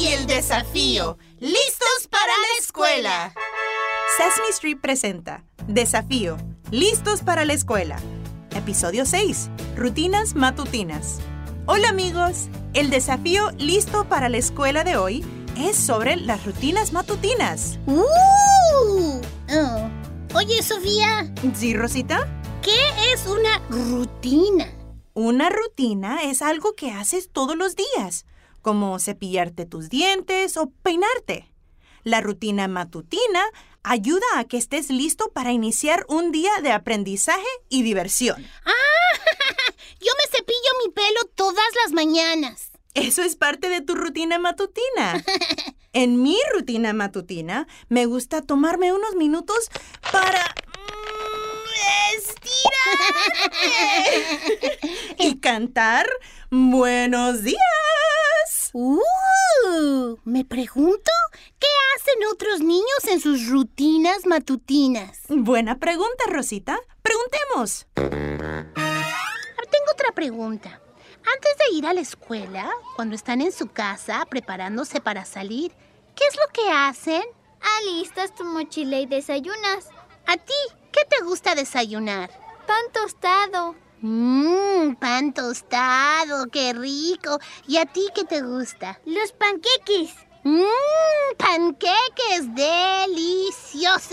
y el desafío. ¡Listos para la escuela! Sesame Street presenta Desafío. ¿Listos para la escuela? Episodio 6. Rutinas matutinas. Hola amigos. El desafío listo para la escuela de hoy es sobre las rutinas matutinas. ¡Uh! Oh. Oye, Sofía, ¿Sí, Rosita? ¿qué es una rutina? Una rutina es algo que haces todos los días, como cepillarte tus dientes o peinarte. La rutina matutina ayuda a que estés listo para iniciar un día de aprendizaje y diversión. Yo me cepillo mi pelo todas las mañanas. Eso es parte de tu rutina matutina. En mi rutina matutina me gusta tomarme unos minutos para estirarme y cantar buenos días. ¡Uh! Me pregunto, ¿qué hacen otros niños en sus rutinas matutinas? Buena pregunta, Rosita. Preguntemos. Tengo otra pregunta. Antes de ir a la escuela, cuando están en su casa preparándose para salir, ¿qué es lo que hacen? Alistas tu mochila y desayunas. A ti, ¿qué te gusta desayunar? Pan tostado. Mmm, pan tostado, qué rico. ¿Y a ti qué te gusta? Los panqueques. Mmm, panqueques deliciosos.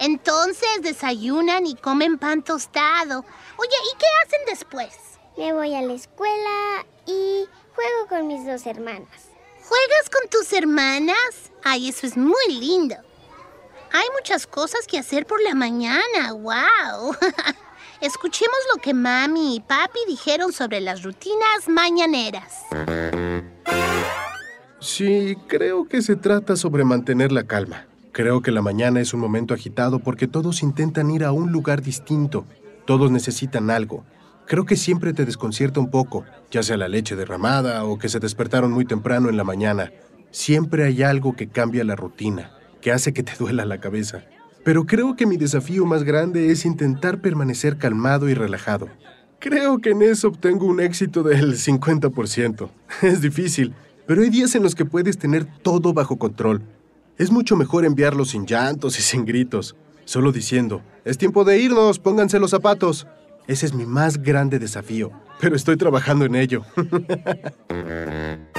Entonces desayunan y comen pan tostado. Oye, ¿y qué hacen después? Me voy a la escuela y juego con mis dos hermanas. ¿Juegas con tus hermanas? Ay, eso es muy lindo. Hay muchas cosas que hacer por la mañana. ¡Wow! Escuchemos lo que mami y papi dijeron sobre las rutinas mañaneras. Sí, creo que se trata sobre mantener la calma. Creo que la mañana es un momento agitado porque todos intentan ir a un lugar distinto. Todos necesitan algo. Creo que siempre te desconcierta un poco, ya sea la leche derramada o que se despertaron muy temprano en la mañana. Siempre hay algo que cambia la rutina, que hace que te duela la cabeza. Pero creo que mi desafío más grande es intentar permanecer calmado y relajado. Creo que en eso obtengo un éxito del 50%. Es difícil, pero hay días en los que puedes tener todo bajo control. Es mucho mejor enviarlo sin llantos y sin gritos, solo diciendo, es tiempo de irnos, pónganse los zapatos. Ese es mi más grande desafío, pero estoy trabajando en ello.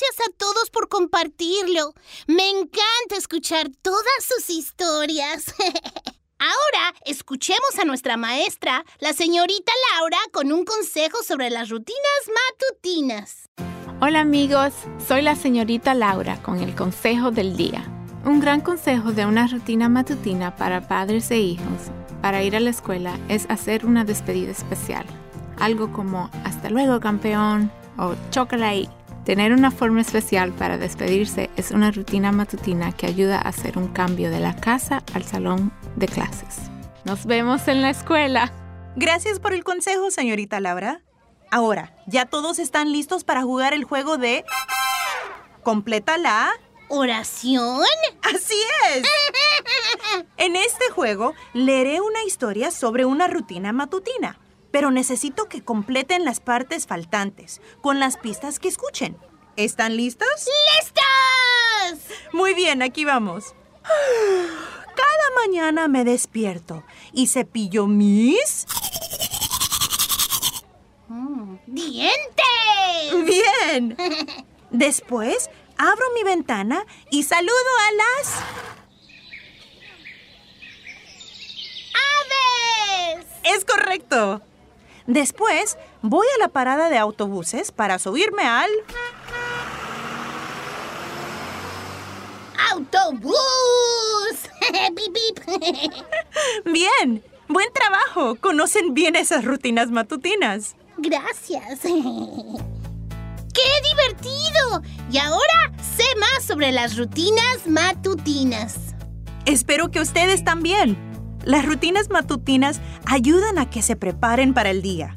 Gracias a todos por compartirlo. Me encanta escuchar todas sus historias. Ahora escuchemos a nuestra maestra, la señorita Laura, con un consejo sobre las rutinas matutinas. Hola amigos, soy la señorita Laura con el consejo del día. Un gran consejo de una rutina matutina para padres e hijos para ir a la escuela es hacer una despedida especial. Algo como hasta luego campeón o chocolate. Tener una forma especial para despedirse es una rutina matutina que ayuda a hacer un cambio de la casa al salón de clases. Nos vemos en la escuela. Gracias por el consejo, señorita Laura. Ahora, ¿ya todos están listos para jugar el juego de... Completa la... ¿Oración? Así es. En este juego leeré una historia sobre una rutina matutina, pero necesito que completen las partes faltantes con las pistas que escuchen. ¿Están listos? ¡Listos! Muy bien, aquí vamos. Cada mañana me despierto y cepillo mis... ¡Dientes! Bien. Después abro mi ventana y saludo a las... ¡Aves! Es correcto. Después voy a la parada de autobuses para subirme al... ¡Autobús! Bien. Buen trabajo. Conocen bien esas rutinas matutinas. Gracias. ¡Qué divertido! Y ahora sé más sobre las rutinas matutinas. Espero que ustedes también. Las rutinas matutinas ayudan a que se preparen para el día.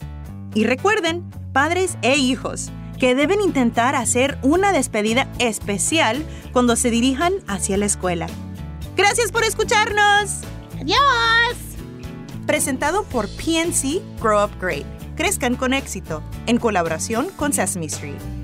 Y recuerden, padres e hijos, que deben intentar hacer una despedida especial cuando se dirijan hacia la escuela. Gracias por escucharnos. ¡Adiós! Presentado por PNC Grow Up Great. Crezcan con éxito, en colaboración con Sesame Street.